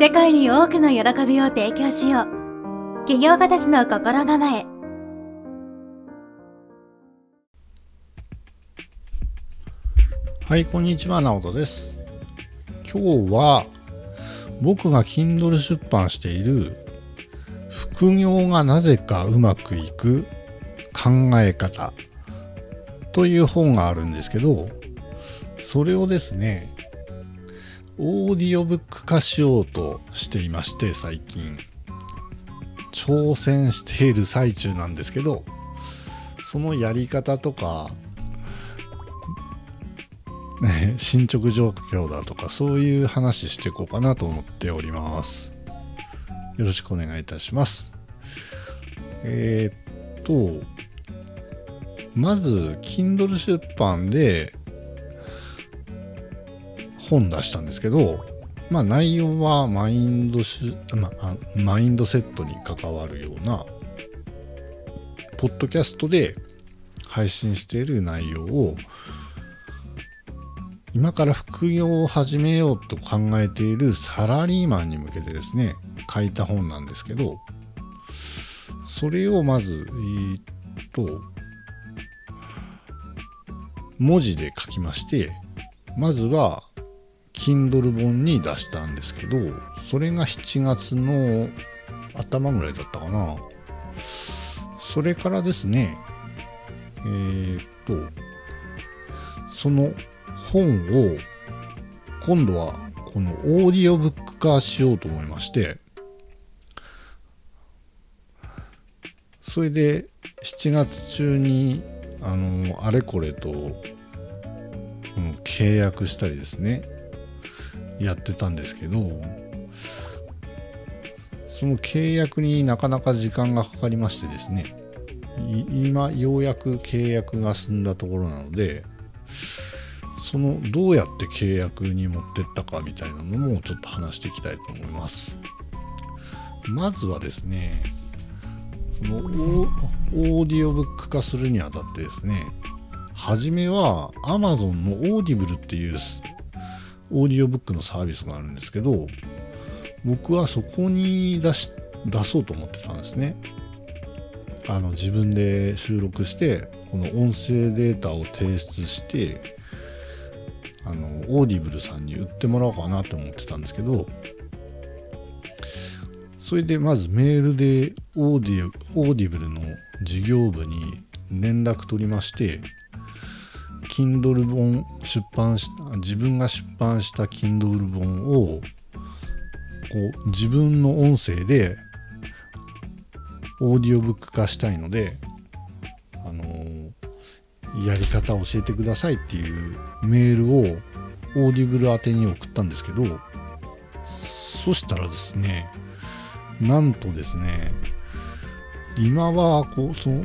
世界に多くの喜びを提供しよう。起業家たちの心構え。はいこんにちは直人です。今日は僕が Kindle 出版している副業がなぜかうまくいく考え方という本があるんですけどそれをですねオーディオブック化しようとしていまして最近。挑戦している最中なんですけどそのやり方とか、ね、進捗状況だとかそういう話していこうかなと思っております。よろしくお願いいたします。えー、っとまず Kindle 出版で本出したんですけど、まあ内容はマインドし、まあ、マインドセットに関わるような、ポッドキャストで配信している内容を、今から副業を始めようと考えているサラリーマンに向けてですね、書いた本なんですけど、それをまず、え、っと、文字で書きまして、まずは Kindle 本に出したんですけど、それが7月の頭ぐらいだったかな。それからですね、えー、っと、その本を今度はこのオーディオブック化しようと思いまして、それで7月中にあのあれこれと、うん、契約したりですねやってたんですけどその契約になかなか時間がかかりましてですね今ようやく契約が済んだところなのでそのどうやって契約に持ってったかみたいなのもちょっと話していきたいと思います。まずはですねそのオーディオブック化するにあたってですね初めは Amazon のオーディブルっていうオーディオブックのサービスがあるんですけど僕はそこに出し出そうと思ってたんですね。あの自分で収録してこの音声データを提出してあのオーディブルさんに売ってもらおうかなと思ってたんですけどそれでまずメールでオーディオーディブルの事業部に連絡取りまして Kindle 本出版し自分が出版した Kindle 本をこう自分の音声でオーディオブック化したいのであのー、やり方を教えてくださいっていうメールをオーディブル宛てに送ったんですけどそしたらですねなんとですね今はこうその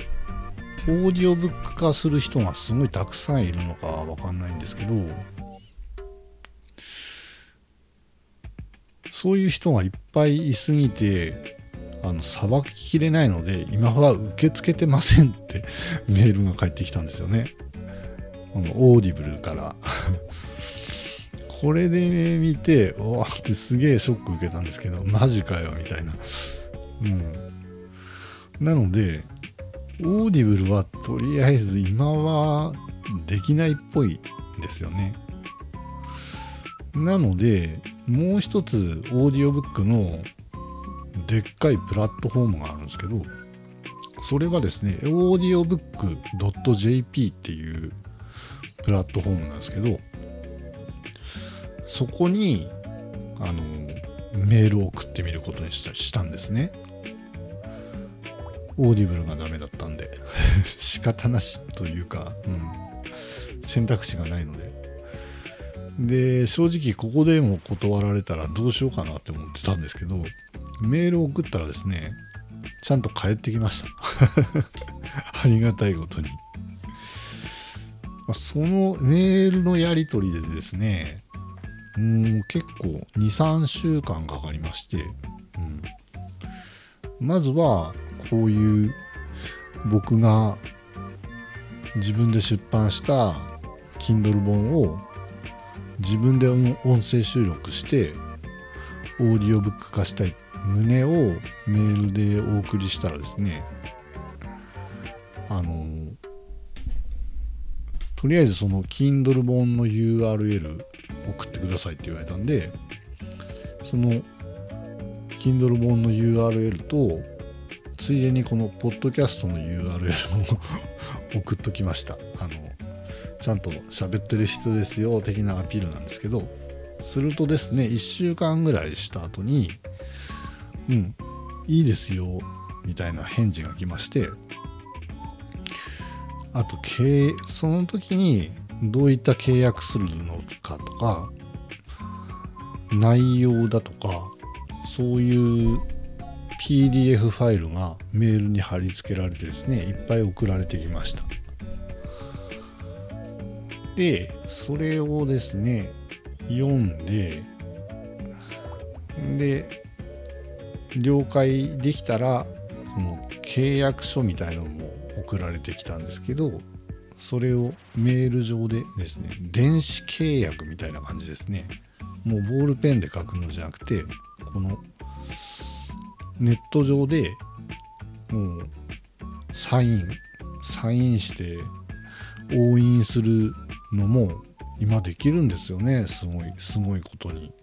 オーディオブック化する人がすごいたくさんいるのかわかんないんですけどそういう人がいっぱいいすぎてあのさばききれないので今は受け付けてませんって メールが返ってきたんですよね。このオーディブルから。これで見ておわってすげえショック受けたんですけどマジかよみたいな。うん。なのでオーディブルはとりあえず今はできないっぽいですよね。なので、もう一つオーディオブックのでっかいプラットフォームがあるんですけど、それはですね、オーディオブック .jp っていうプラットフォームなんですけど、そこに、あの、メールを送ってみることにしたんですね。オーディブルがダメだった仕方なしというか、うん、選択肢がないので。で正直ここでも断られたらどうしようかなって思ってたんですけどメールを送ったらですねちゃんと返ってきました。ありがたいことに。まそのメールのやり取りでですねうん結構23週間かかりまして、うん、まずはこういう僕が自分で出版した Kindle 本を自分で音声収録してオーディオブック化したい旨をメールでお送りしたらですねあのとりあえずその Kindle 本の URL 送ってくださいって言われたんでその Kindle 本の URL とついでにこのポッドキャストの URL も送っときました。あのちゃんと喋ってる人ですよ的なアピールなんですけどするとですね1週間ぐらいした後にうんいいですよみたいな返事が来ましてあとその時にどういった契約するのかとか内容だとかそういう PDF ファイルがメールに貼り付けられてですねいっぱい送られてきました。でそれをですね読んでで了解できたらその契約書みたいなのも送られてきたんですけどそれをメール上でですね電子契約みたいな感じですね。もうボールペンで書くのじゃなくてこのネット上でもうサインサインして押印するのも今できるんですよねすごいすごいことに。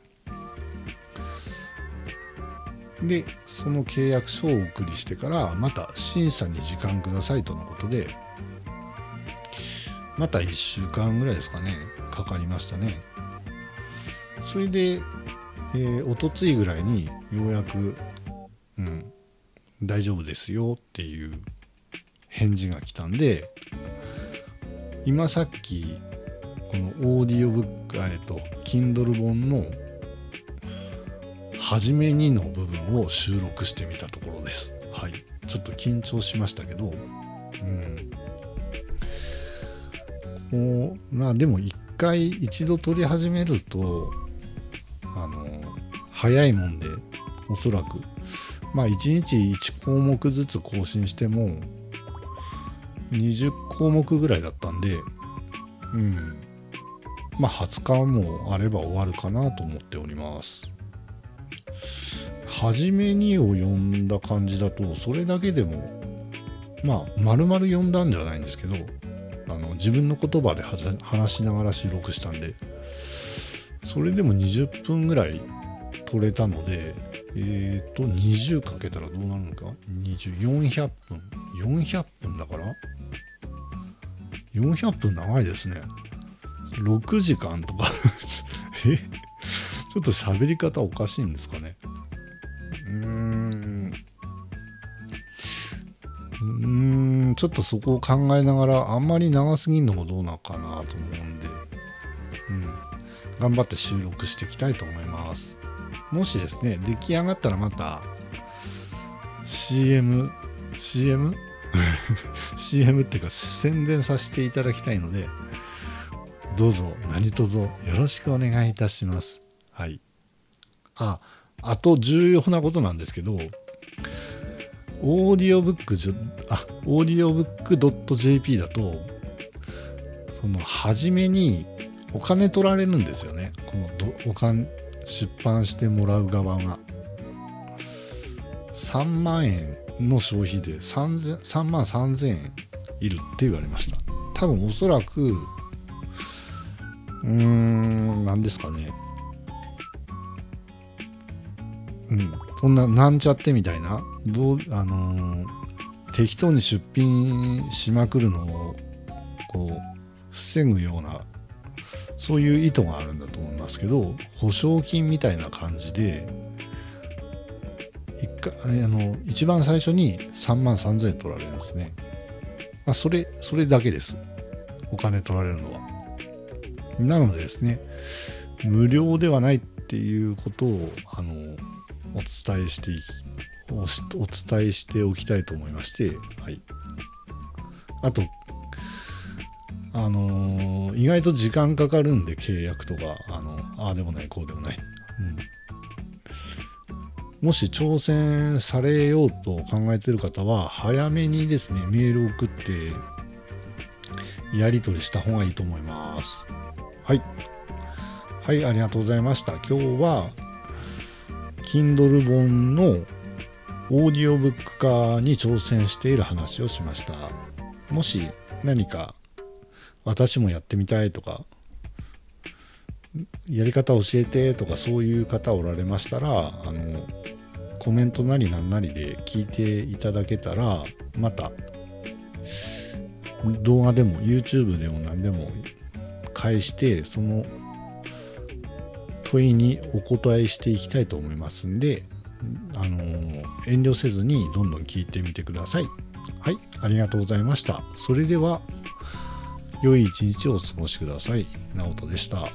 でその契約書をお送りしてからまた審査に時間くださいとのことでまた1週間ぐらいですかねかかりましたねそれで、えー、おとついぐらいにようやく、うん、大丈夫ですよっていう返事が来たんで今さっきこのオーディオブックえっと Kindle 本の初めにの部分を収録してみたところです。はい。ちょっと緊張しましたけどうん。こうまあでも一回一度撮り始めるとあの早いもんでおそらく。まあ1日1項目ずつ更新しても20項目ぐらいだったんでうん。まあ20日もあれば終わるかなと思っております。初めにを読んだ感じだとそれだけでもまあ丸々読んだんじゃないんですけどあの自分の言葉で話しながら収録したんでそれでも20分ぐらい取れたのでえっ、ー、と20かけたらどうなるのか？20400分。400分だから？400分長いですね。6時間とか。え？ちょっと喋り方おかしいんですかね？うーん。うーん。ちょっとそこを考えながらあんまり長すぎんのもどうなのかなと思うんで、うん、頑張って収録していきたいと思います。もしですね出来上がったらまた CM CM? CM っていうか宣伝させていただきたいのでどうぞ何卒よろしくお願いいたします。はい。ああと重要なことなんですけどオーディオブックじあオーディオブック .jp だとその初めにお金取られるんですよね。このお金出版してもらう側が。3万円の消費で 3, 3万3000円いるって言われました。多分おそらくうーん何ですかね。うんそんななんちゃってみたいな。どうあのー、適当に出品しまくるのをこう防ぐようなそういう意図があるんだと思いますけど保証金みたいな感じで一回あの一番最初に3万3000円取られるんですね、まあ、それそれだけです。お金取られるのは。なのでですね無料ではないっていうことをあのお伝えしておお伝えしておきたいと思いまして、はい、あとあのー、意外と時間かかるんで契約とかあのああでもないこうでもない、うん、もし挑戦されようと考えてる方は早めにですねメール送ってやり取りした方がいいと思います。はい。はいありがとうございました。今日は Kindle 本のオーディオブック化に挑戦している話をしました。もし何か私もやってみたいとかやり方教えてとかそういう方おられましたらあのコメントなりなんなりで聞いていただけたらまた動画でも YouTube でも何でも返してその問いにお答えしていきたいと思いますんであの遠慮せずにどんどん聞いてみてください。はいありがとうございました。それでは良い一日をお過ごしください。直人でした。